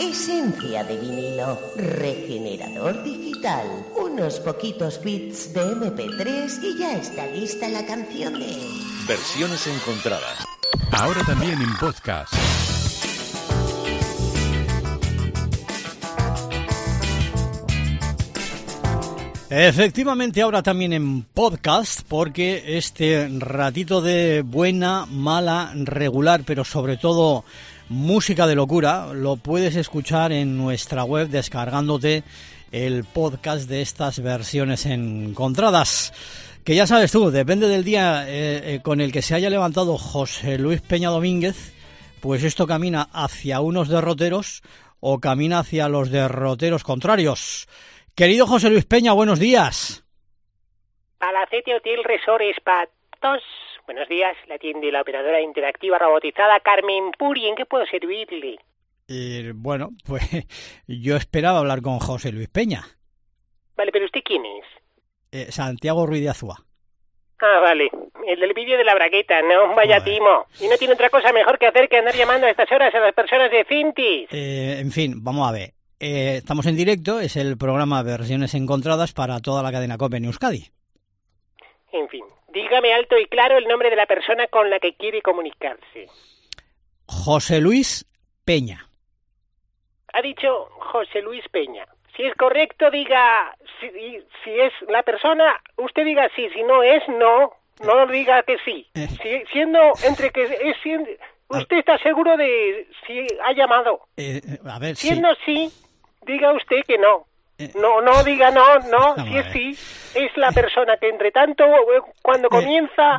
Esencia de vinilo, regenerador digital, unos poquitos bits de MP3 y ya está lista la canción de... Versiones encontradas. Ahora también en podcast. Efectivamente, ahora también en podcast, porque este ratito de buena, mala, regular, pero sobre todo música de locura, lo puedes escuchar en nuestra web descargándote el podcast de estas versiones encontradas. Que ya sabes tú, depende del día eh, eh, con el que se haya levantado José Luis Peña Domínguez, pues esto camina hacia unos derroteros o camina hacia los derroteros contrarios. Querido José Luis Peña, buenos días. Palacete Hotel Resort Espatos. Buenos días, la atiende la operadora interactiva robotizada Carmen Puri. ¿En qué puedo servirle? Eh, bueno, pues yo esperaba hablar con José Luis Peña. Vale, pero ¿usted quién es? Eh, Santiago Ruiz de Azúa. Ah, vale. El del vídeo de la bragueta, no, vaya Joder. timo. Y no tiene otra cosa mejor que hacer que andar llamando a estas horas a las personas de Cintis. Eh, en fin, vamos a ver. Eh, estamos en directo, es el programa Versiones Encontradas para toda la cadena COPE en Euskadi. En fin, dígame alto y claro el nombre de la persona con la que quiere comunicarse. José Luis Peña. Ha dicho José Luis Peña. Si es correcto, diga si, si es la persona, usted diga sí, si no es, no. No diga que sí. Eh. Si- siendo entre que es siendo, usted está seguro de si ha llamado. Eh, a ver, sí. Siendo sí, diga usted que no. Eh. No, no diga no, no, ver. sí, es la persona que entre tanto, eh, cuando comienza,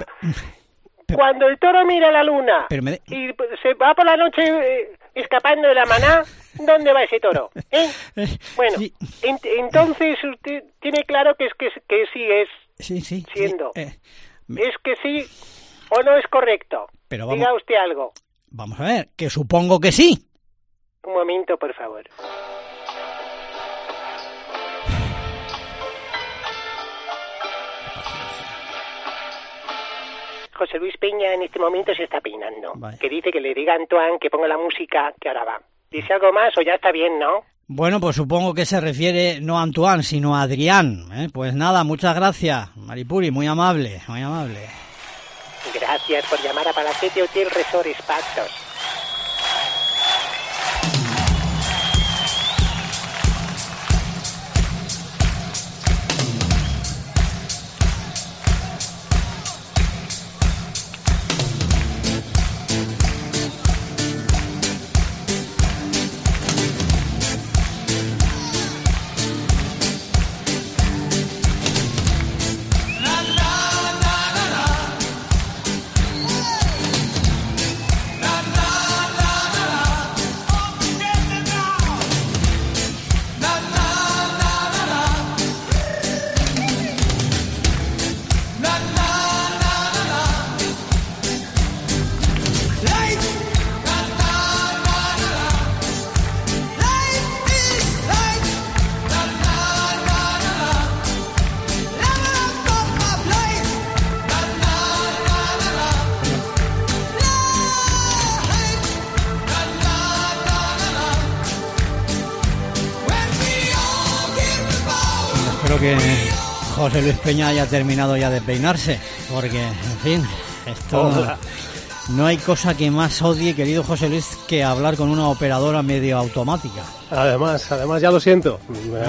pero- cuando el toro mira la luna me y se va por la noche eh, escapando de la maná, ¿dónde va ese toro? Bueno, sí, en- entonces usted tiene claro que es que, que sí es, sí, sí, sí, siendo. eh, me- es que sí o no es correcto. Pero vamos- Diga usted algo. vamos a ver, que supongo que sí. Un momento, por favor. José Luis Peña en este momento se está peinando. Vale. Que dice que le diga a Antoine que ponga la música que ahora va. Dice algo más o ya está bien, ¿no? Bueno, pues supongo que se refiere no a Antoine, sino a Adrián. ¿eh? Pues nada, muchas gracias, Maripuri, muy amable, muy amable. Gracias por llamar a Palacete Hotel Resort Espatos. José Luis Peña haya terminado ya de peinarse, porque, en fin, esto Hola. no hay cosa que más odie, querido José Luis, que hablar con una operadora medio automática. Además, además ya lo siento.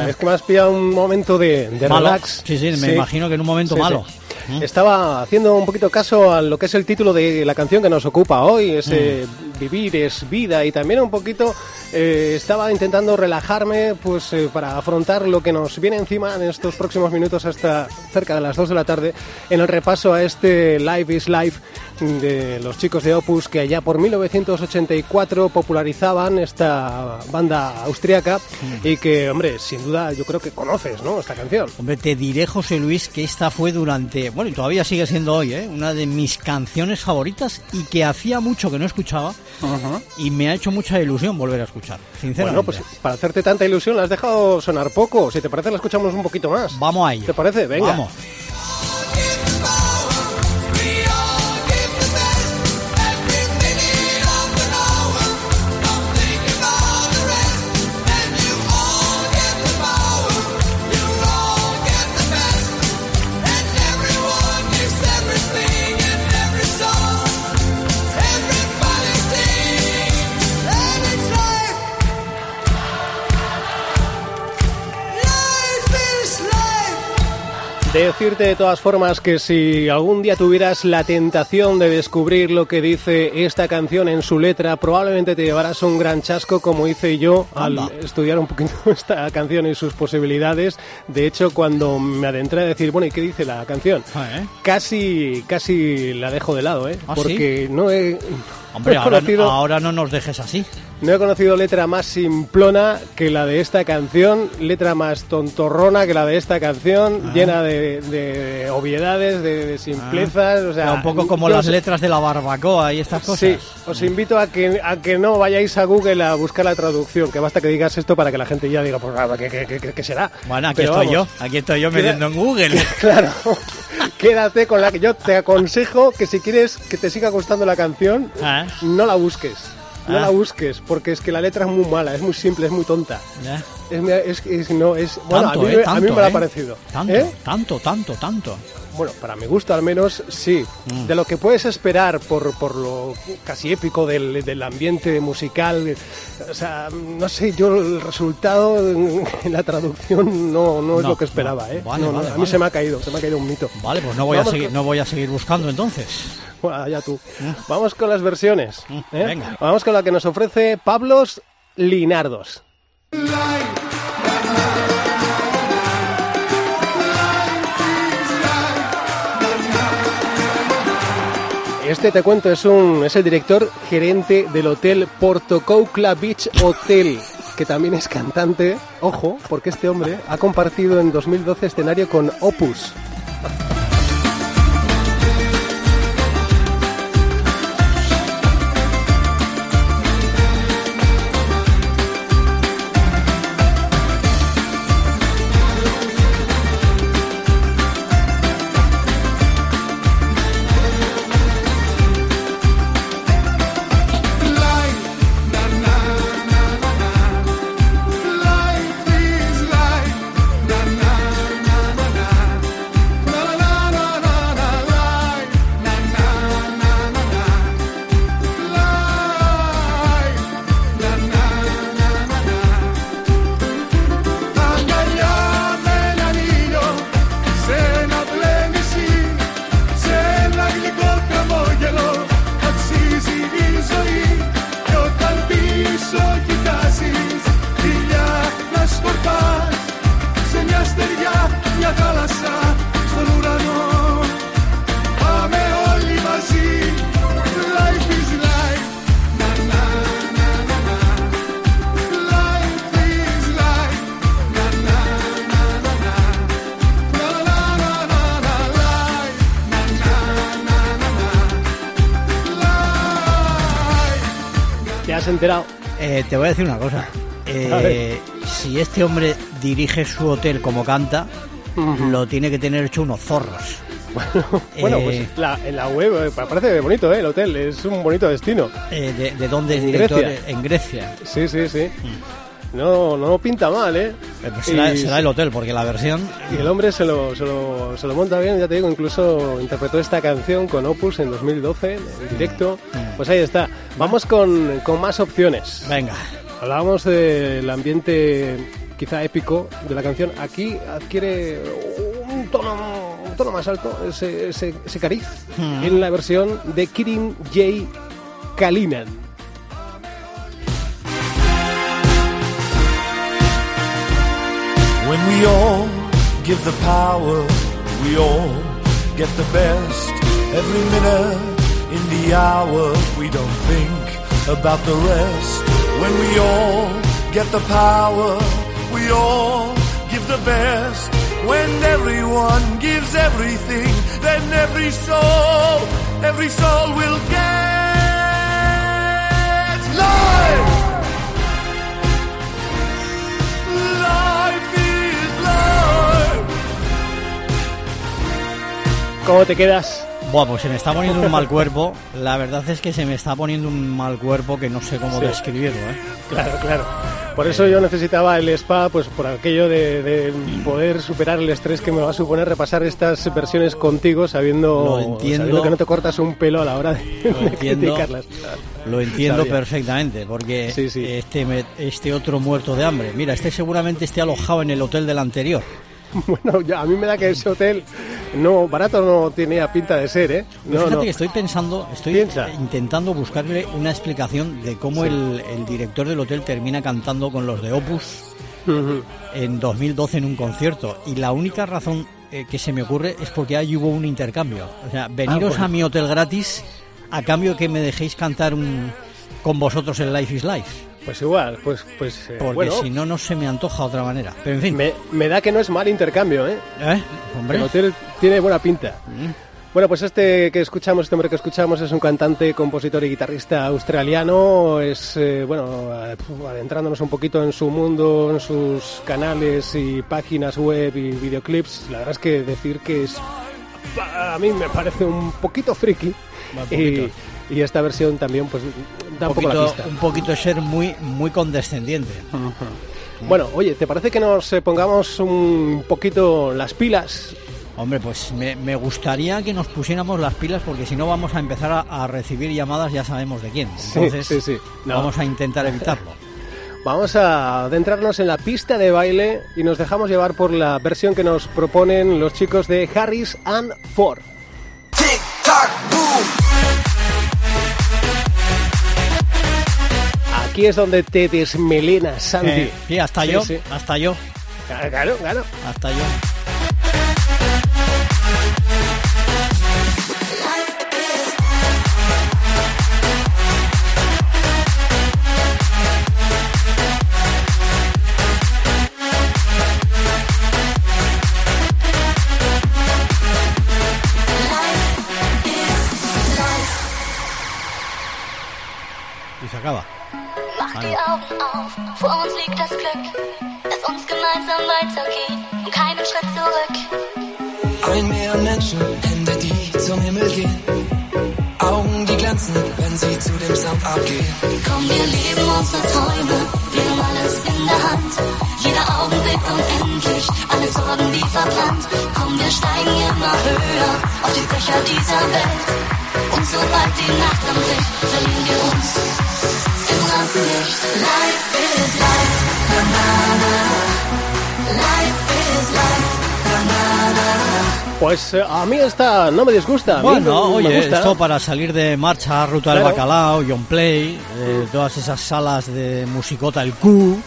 Es que me has pillado un momento de, de relax. Sí, sí, me imagino que en un momento Sí, malo. sí. ¿Mm? Estaba haciendo un poquito caso a lo que es el título de la canción que nos ocupa hoy, ese Mm. Vivir es vida y también un poquito eh, estaba intentando relajarme pues eh, para afrontar lo que nos viene encima en estos próximos minutos hasta cerca de las 2 de la tarde en el repaso a este Life is Life de los chicos de Opus que allá por 1984 popularizaban esta banda austriaca y que, hombre, sin duda yo creo que conoces, ¿no? Esta canción. Hombre, te diré, José Luis, que esta fue durante, bueno, y todavía sigue siendo hoy, ¿eh? una de mis canciones favoritas y que hacía mucho que no escuchaba y me ha hecho mucha ilusión volver a escuchar, sinceramente. Bueno, pues para hacerte tanta ilusión la has dejado sonar poco. Si te parece, la escuchamos un poquito más. Vamos a ello. ¿Te parece? Venga. Vamos. Decirte de todas formas que si algún día tuvieras la tentación de descubrir lo que dice esta canción en su letra, probablemente te llevarás un gran chasco como hice yo al Anda. estudiar un poquito esta canción y sus posibilidades. De hecho, cuando me adentré a decir, bueno, ¿y qué dice la canción? Ah, ¿eh? Casi, casi la dejo de lado, ¿eh? ¿Ah, sí? Porque no he, Hombre, no ahora, conocido... ahora no nos dejes así. No he conocido letra más simplona que la de esta canción, letra más tontorrona que la de esta canción, Ah. llena de, de obviedades, de, de simplezas, o sea, un poco como las letras de la barbacoa y estas cosas. Sí, os invito a que, a que no vayáis a Google a buscar la traducción, que basta que digas esto para que la gente ya diga, pues nada, ¿qué, qué- qué- qué será? Bueno, aquí Pero estoy vamos, yo, aquí estoy yo metiendo en Google. Claro, quédate con la que yo te aconsejo que si quieres que te siga gustando la canción, Ah, no la busques. No Ah. la busques, porque es que la letra es muy mala, es muy simple, es muy tonta. Es, es, es- no, es, bueno, Tanto, a mí, ¿eh? a mí Tanto, me lo ha ¿eh? parecido. Tanto, ¿Eh? tanto, tanto, tanto. Bueno, para mi gusto al menos, sí. Mm. De lo que puedes esperar por, por lo casi épico del, del ambiente musical, o sea, no sé, yo el resultado en, en la traducción no, no es lo que esperaba, no. ¿eh? Vale, No, no, vale, a mí vale. se me ha caído, se me ha caído un mito. Vale, pues no voy, a seguir, con- no voy a seguir buscando entonces. Bueno, allá tú. Vamos con las versiones. Mm, ¿eh? venga. Vamos con la que nos ofrece Pablos Linardos. Este te cuento es un es el director gerente del hotel Portocoucla Beach Hotel, que también es cantante. Ojo, porque este hombre ha compartido en 2012 escenario con Opus. Eh, te voy a decir una cosa. Eh, si este hombre dirige su hotel como canta, lo tiene que tener hecho unos zorros. Bueno, Eh, pues la, en la web eh, parece bonito, ¿eh? El hotel es un bonito destino. Eh, de, de dónde es En director? Grecia. En Grecia. Sí, sí, sí. No, no pinta mal, ¿eh? Eh, pues será, Y- será el hotel, porque la versión... Y el hombre se lo, se, lo, se lo monta bien, ya te digo, incluso interpretó esta canción con Opus en 2012, en directo. Pues ahí está. Vamos con, con más opciones. Venga. Hablábamos del ambiente quizá épico de la canción. Aquí adquiere un tono, un tono más alto, ese, ese, ese cariz, en la versión de Kirin J. Kalinan. When we all give the power, we all get the best. Every minute in the hour, we don't think about the rest. When we all get the power, we all give the best. When everyone gives everything, then every soul, every soul will get life. ¿Cómo te quedas? Bueno, pues se me está poniendo un mal cuerpo. La verdad es que se me está poniendo un mal cuerpo que no sé cómo Sí. describirlo, ¿eh? Claro, claro. Por eso yo necesitaba el spa, pues por aquello de, de poder superar el estrés que me va a suponer repasar estas versiones contigo, sabiendo, Lo entiendo. sabiendo que no te cortas un pelo a la hora de, Lo de entiendo. criticarlas. Lo entiendo perfectamente, porque Sí, sí. Este, este otro muerto de hambre, mira, este seguramente esté alojado en el hotel del anterior. Bueno, ya, a mí me da que ese hotel no barato no tenía pinta de ser, ¿eh? No, Fíjate no. que estoy pensando, estoy Piensa. intentando buscarle una explicación de cómo el, el director del hotel termina cantando con los de Opus Ujú. en 2012 en un concierto. Y la única razón eh, que se me ocurre es porque ahí hubo un intercambio. O sea, veniros bueno. a mi hotel gratis a cambio que me dejéis cantar un, con vosotros en Life is Life. Pues igual, pues, pues eh, Porque bueno, si no, no se me antoja otra manera. Pero en fin, me, me da que no es mal intercambio, ¿eh? ¿eh? Hombre. Hotel tiene buena pinta. Mm. Bueno, pues este que escuchamos, este hombre que escuchamos es un cantante, compositor y guitarrista australiano. Es, eh, bueno, eh, adentrándonos un poquito en su mundo, en sus canales y páginas web y videoclips. La verdad es que decir que es, a mí me parece un poquito friki. Un poquito. y esta versión también, pues, da un, un poco la poquito, pista. un poquito de ser muy, muy condescendiente. Bueno, oye, ¿te parece que nos eh, pongamos un poquito las pilas? Hombre, pues me, me gustaría que nos pusiéramos las pilas porque si no vamos a empezar a, a recibir llamadas ya sabemos de quién. Sí, Entonces sí, sí. No. vamos a intentar evitarlo. Vamos a adentrarnos en la pista de baile y nos dejamos llevar por la versión que nos proponen los chicos de Harris and Ford. Aquí es donde te desmelenas, Santi. Eh, sí, hasta Sí, yo, sí. hasta yo, Claro, claro. hasta yo. Wenn sie zu dem Sound abgehen. Komm, wir leben unsere Träume, wir haben alles in der Hand. Jeder Augenblick unendlich, alle Sorgen wie verbrannt. Komm, wir steigen immer höher auf die Dächer dieser Welt. Und sobald die Nacht anbricht, verlieren wir uns im Rampenlicht. Pues eh, a mí esta no me disgusta. Bueno, me- me oye, gusta. esto para salir de marcha, Ruta del Claro. Bacalao, John Play, eh, todas esas salas de musicota, el Q,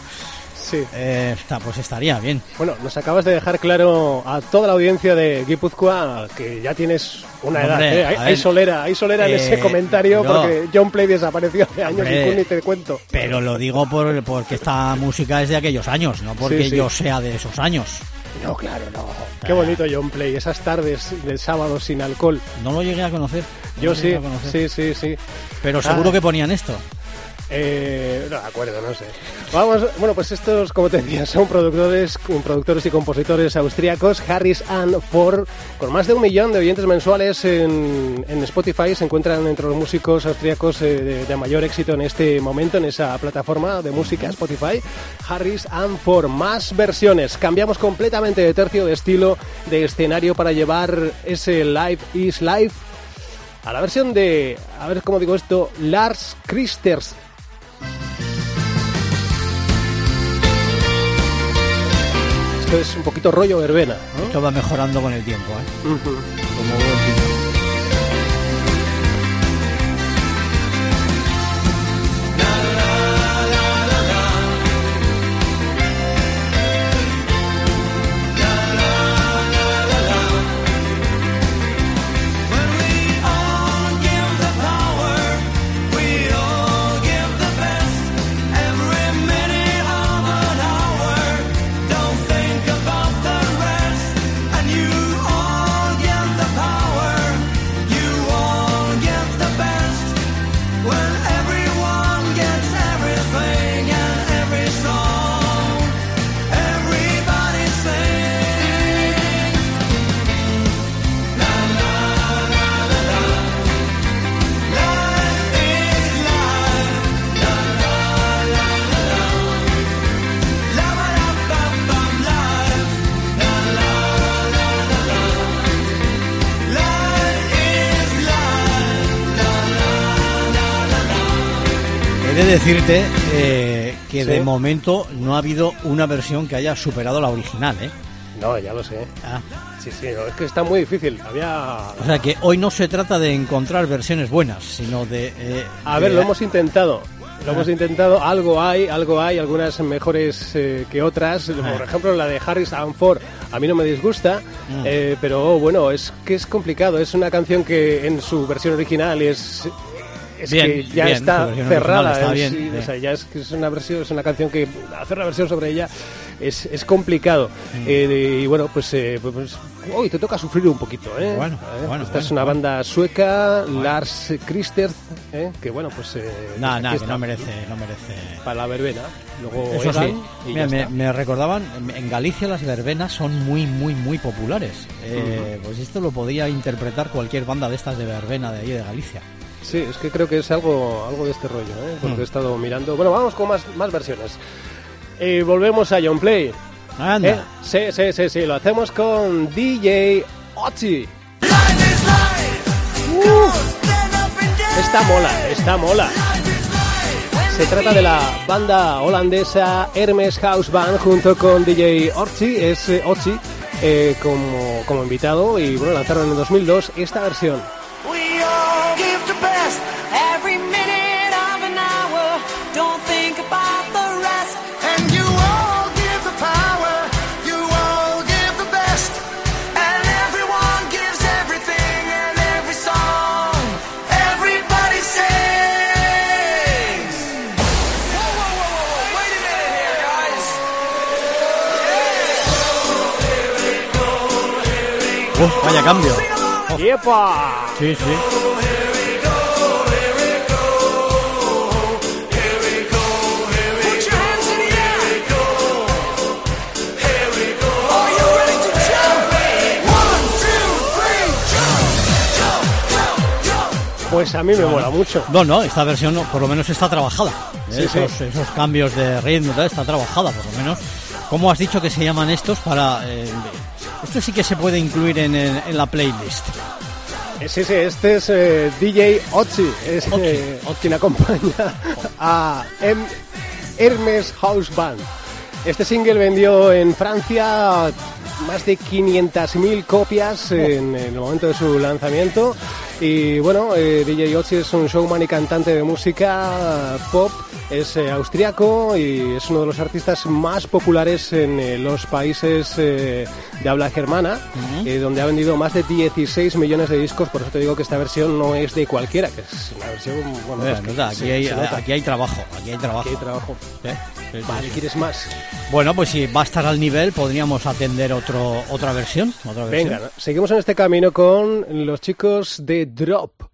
Sí. eh, pues estaría bien. Bueno, nos acabas de dejar claro a toda la audiencia de Guipúzcoa que ya tienes una Hombre, edad. ¿eh? Hay, solera, hay solera en eh, ese comentario no. porque John Play desapareció hace años Hombre. y tú ni te cuento. Pero lo digo por, porque esta música es de aquellos años, no porque Sí, sí. yo sea de esos años. No, claro, no. Qué bonito John Play, esas tardes de sábado sin alcohol. No lo llegué a conocer. no Yo sí, sí, sí, sí. Pero seguro Ah. que ponían esto. Eh, no me acuerdo, no sé. Vamos, bueno, pues estos, como te decía, son productores, productores y compositores austríacos, Harris and Ford, con más de un millón de oyentes mensuales en, Spotify, se encuentran entre los músicos austríacos eh, de, de mayor éxito en este momento en esa plataforma de música Spotify. Harris and Ford, más versiones. Cambiamos completamente de tercio, de estilo, de escenario para llevar ese Live is Live a la versión de, a ver cómo digo esto, Lars Christers. Esto es un poquito rollo verbena. ¿no? Esto va mejorando con el tiempo, ¿eh? Como decirte eh, que Sí. de momento no ha habido una versión que haya superado la original, ¿eh? No, ya lo sé. Ah. Sí, sí, no, es que está muy difícil. Había... O sea que hoy no se trata de encontrar versiones buenas, sino de... eh, A ver, lo hemos intentado. Lo Ah. hemos intentado, algo hay, algo hay, algunas mejores eh, que otras. Ah. Por ejemplo, la de Harrison Ford a mí no me disgusta, Mm. eh, pero bueno, es que es complicado. Es una canción que en su versión original es, es Bien, que ya bien, está cerrada. está bien, sí. O sea, ya es es una versión, es una canción que hacer una versión sobre ella es, es complicado. Mm. Eh, y bueno, pues, eh, pues, pues, hoy te toca sufrir un poquito, ¿eh? Bueno, Eh, bueno, Esta es una banda sueca, Lars Christer, ¿eh? que bueno, pues... eh, Nah, pues que no merece, no merece. Para la verbena. Luego Eso sí, Egan Mira, me, recordaban, en- Galicia las verbenas son muy, muy, muy populares. Pues esto lo podía interpretar cualquier banda de estas de verbena de ahí de Galicia. Sí, es que creo que es algo, algo de este rollo, ¿eh? porque Mm. he estado mirando. Bueno, vamos con más, más versiones. Eh, volvemos a John Play. Anda. ¿eh? Sí, sí, sí, sí, lo hacemos con DJ Ochi. Esta mola, esta mola. Se trata de la banda holandesa Hermes House Band junto con DJ Orchi, es eh, Ochi, eh, como, como invitado y bueno, lanzaron en 2002 esta versión. Uf, vaya cambio. ¡Yepa! Sí, sí. Pues a mí me mola mucho. No, no, esta versión no, por lo menos está trabajada. Sí, esos, sí. esos cambios de ritmo está trabajada, por lo menos. ¿Cómo has dicho que se llaman estos para...? eh, esto sí que se puede incluir en, el- en la playlist. Sí, sí, este es eh, DJ Ochi, es Ochi, eh, quien acompaña a Hem- Hermes House Band. Este single vendió en Francia más de 500.000 copias en el momento de su lanzamiento. Y bueno, eh, DJ Ochi es un showman y cantante de música pop, es eh, austriaco y es uno de los artistas más populares en eh, los países eh, de habla germana, eh, donde ha vendido más de 16 millones de discos. Por eso te digo que esta versión no es de cualquiera, que es una versión. Bueno, Eh, pues nota, se- aquí, hay, se nota. aquí hay trabajo, aquí hay trabajo. Aquí hay trabajo. Vale. ¿quieres más? Bueno, pues si va a estar al nivel, podríamos atender otro, otra versión. Otra versión. Venga, seguimos en este camino con los chicos de Drop.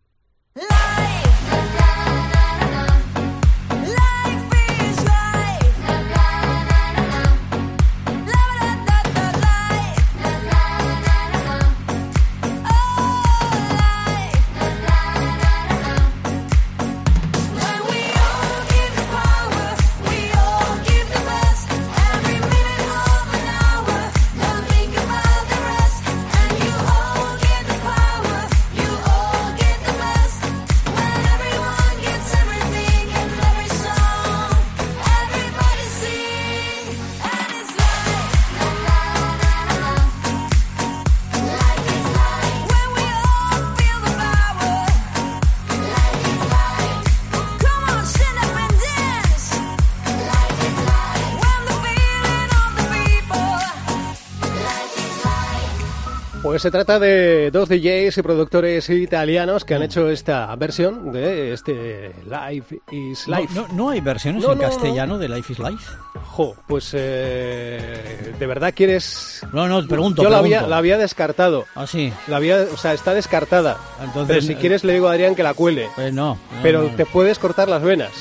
Pues se trata de dos DJs y productores italianos que han hecho esta versión de este Life is Life. no, no hay versiones No, en no, no. castellano de Life is Life. Jo, pues eh, de verdad quieres. No, no, pregunto. Yo la había, la había descartado. Ah, sí. La había, o sea, está descartada. Entonces, Pero si eh, quieres le digo a Adrián que la cuele. Pues no. Pero te puedes cortar las venas.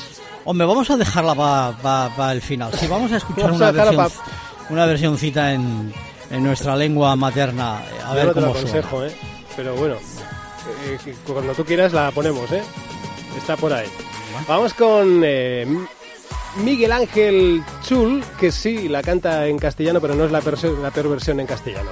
Hombre, vamos a dejarla para el final. Sí, vamos a escuchar Vamos una a versión, una versioncita en, en nuestra lengua materna. eh, A Yo ver no te lo cómo suena. aconsejo, ¿eh? Pero bueno, eh, que cuando tú quieras la ponemos, ¿eh? Está por ahí. Vamos con eh, Miguel Ángel Chul, que sí la canta en castellano, pero no es la, la peor versión en castellano.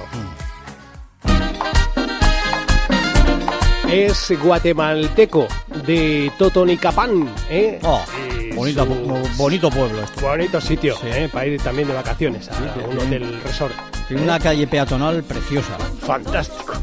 Es guatemalteco de Totonicapán, ¿eh? Oh, Y bonito, bonito pueblo este. Bonito sitio, ¿eh? Para ir también de vacaciones a un hotel resort. Tiene una calle peatonal preciosa. Fantástico.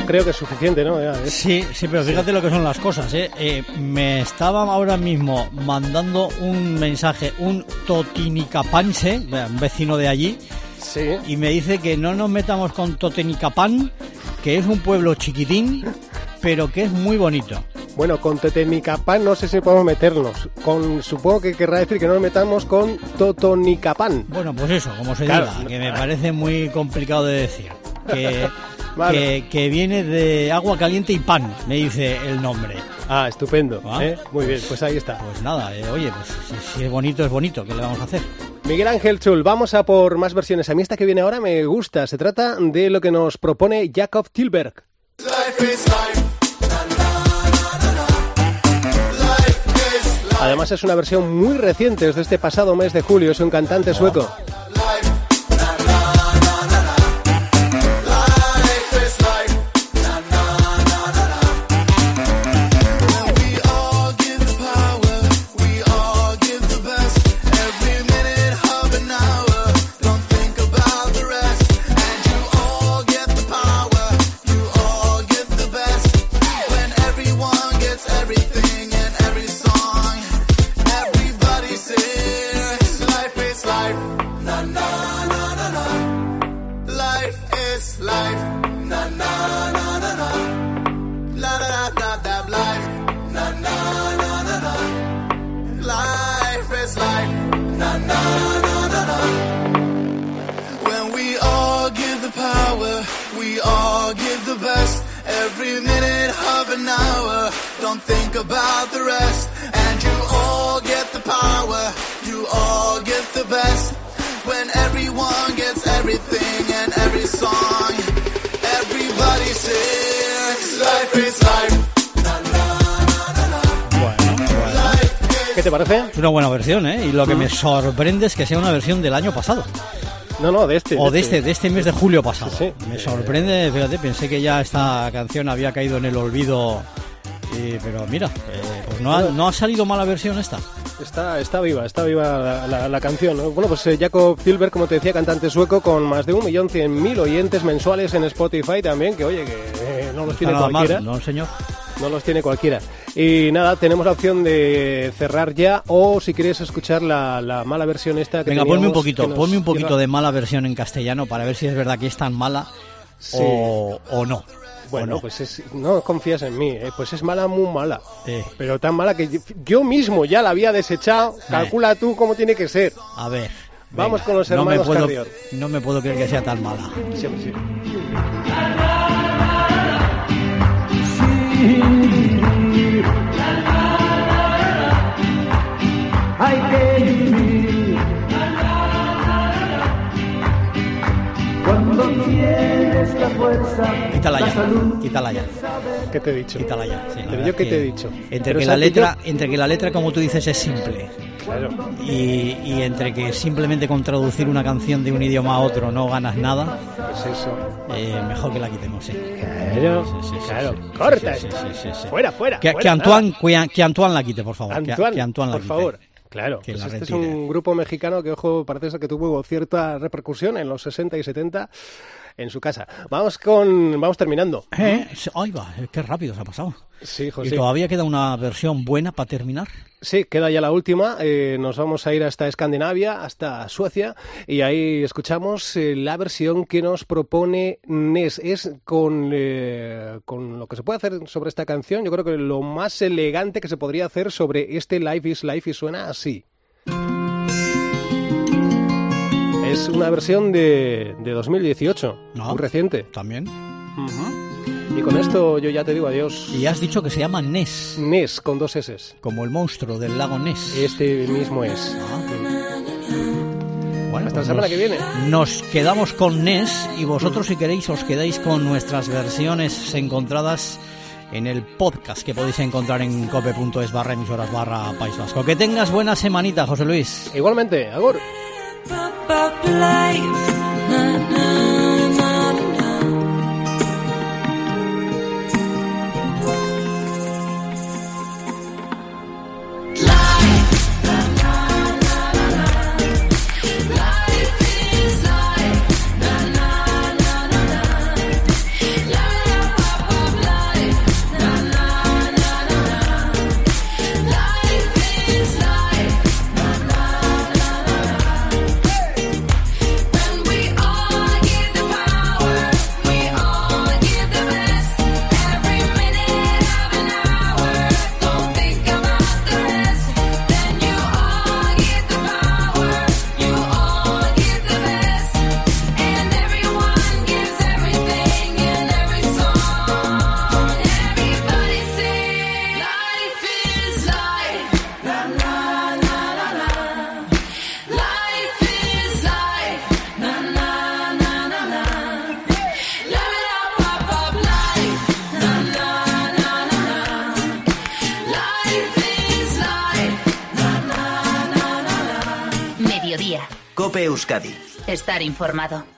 Yo creo que es suficiente, ¿no? Ya, ¿eh? Sí, sí, pero fíjate lo que son las cosas, ¿eh? Eh, me estaba ahora mismo mandando un mensaje, un totinicapanse, un vecino de allí, Sí. y me dice que no nos metamos con Totenicapán, que es un pueblo chiquitín, pero que es muy bonito. Bueno, con Tetenicapán no sé si podemos meternos. Con, supongo que querrá decir que no nos metamos con Totonicapán. Bueno, pues eso, como se Claro. diga, que me parece muy complicado de decir. Que, Vale. que, que viene de agua caliente y pan, me dice el nombre. Ah, estupendo. Ah. ¿eh? Muy bien, pues ahí está. Pues nada, eh, oye, pues si, si es bonito, es bonito, ¿qué le vamos a hacer? Miguel Ángel Chul, vamos a por más versiones. A mí esta que viene ahora me gusta. Se trata de lo que nos propone Jacob Tilberg. Además es una versión muy reciente, es de este pasado mes de julio, es un cantante sueco. We all give the best. Every minute of an hour, don't think about the rest. And you all get the power, you all get the best. When everyone gets everything and every song, everybody sings. Life is life. ¿Qué te parece? Es una buena versión, ¿eh? Y lo que me sorprende es que sea una versión del año pasado. No, no, de este. O de este, de este mes de julio pasado. Sí, sí. Me sorprende, fíjate, pensé que ya esta canción había caído en el olvido. y- pero mira, eh, pues no, ha, no ha salido mala versión esta. Está, está viva, está viva la, la- la canción. ¿no? Bueno, pues eh, Jacob Tilberg, como te decía, cantante sueco con más de un millón cien mil oyentes mensuales en Spotify también, que oye, que eh, no los tiene cualquiera. no, señor. No los tiene cualquiera. Y nada, tenemos la opción de cerrar ya o si quieres escuchar la, la mala versión esta que Venga, ponme un poquito, ponme un poquito lleva- de mala versión en castellano para ver si es verdad que es tan mala Sí. o, o no. Bueno, no. pues es- no confías en mí, eh, pues es mala, muy mala. Eh, Pero tan mala que yo, yo mismo ya la había desechado. Calcula tú cómo tiene que ser. a ver. Vamos venga, con los no me hermanos puedo, Carrión. No me puedo creer que sea tan mala. Sí, sí. Hay que vivir. Cuando tienes la fuerza, Quítala la ya, salud, quítala ya, ¿Qué te he dicho? quítala ya. sí, la Pero yo qué te he dicho. Entre Pero que, la letra, entre que la letra, como tú dices, es simple Claro. y, y entre que simplemente con traducir una canción de un idioma a otro no ganas nada, Pues eso. eh, mejor que la quitemos, sí. Claro, Sí, sí, sí, claro. Corta. Fuera, fuera. Que, fuera, que Antoine, que, que Antoine la quite, por favor. que- Antoine, que Antoine la por quite. favor. Claro, Que pues la este es retire. un grupo mexicano que, ojo, parece ser que tuvo cierta repercusión en los 60 y 70. En su casa. Vamos con, vamos terminando. Eh, Ay, va, eh, qué rápido se ha pasado. Sí, ¿Y José. todavía queda una versión buena para terminar? Sí, queda ya la última. Eh, nos vamos a ir hasta Escandinavia, hasta Suecia, y ahí escuchamos eh, la versión que nos propone Nes. Es con, eh, con lo que se puede hacer sobre esta canción, yo creo que lo más elegante que se podría hacer sobre este Life is Life y suena así. Es una versión de, de 2018, muy reciente. También. Y con esto yo ya te digo adiós. Y has dicho que se llama Ness. Ness, con dos S. Como el monstruo del lago Ness. Este mismo es. Bueno, Hasta la pues semana nos- que viene. Nos quedamos con Ness y vosotros si queréis os quedáis con nuestras versiones encontradas en el podcast que podéis encontrar en cope.es barra emisoras barra País Vasco. Que tengas buena semanita, José Luis. Igualmente, Agur. About life. Estar informado.